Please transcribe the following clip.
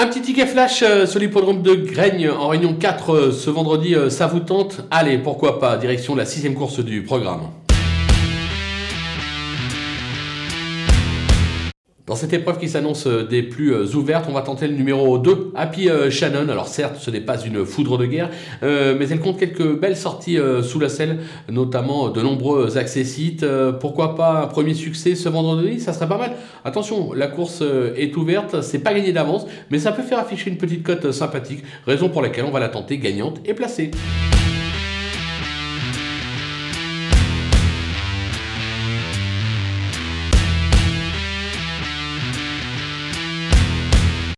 Un petit ticket flash euh, sur l'hippodrome de Graigne en réunion 4 euh, ce vendredi, euh, ça vous tente? Allez, pourquoi pas, direction la sixième course du programme. Dans cette épreuve qui s'annonce des plus ouvertes, on va tenter le numéro 2, Happy Shannon. Alors certes, ce n'est pas une foudre de guerre, mais elle compte quelques belles sorties sous la selle, notamment de nombreux accessites. Pourquoi pas un premier succès ce vendredi? Ça serait pas mal. Attention, la course est ouverte, c'est pas gagné d'avance, mais ça peut faire afficher une petite cote sympathique, raison pour laquelle on va la tenter gagnante et placée.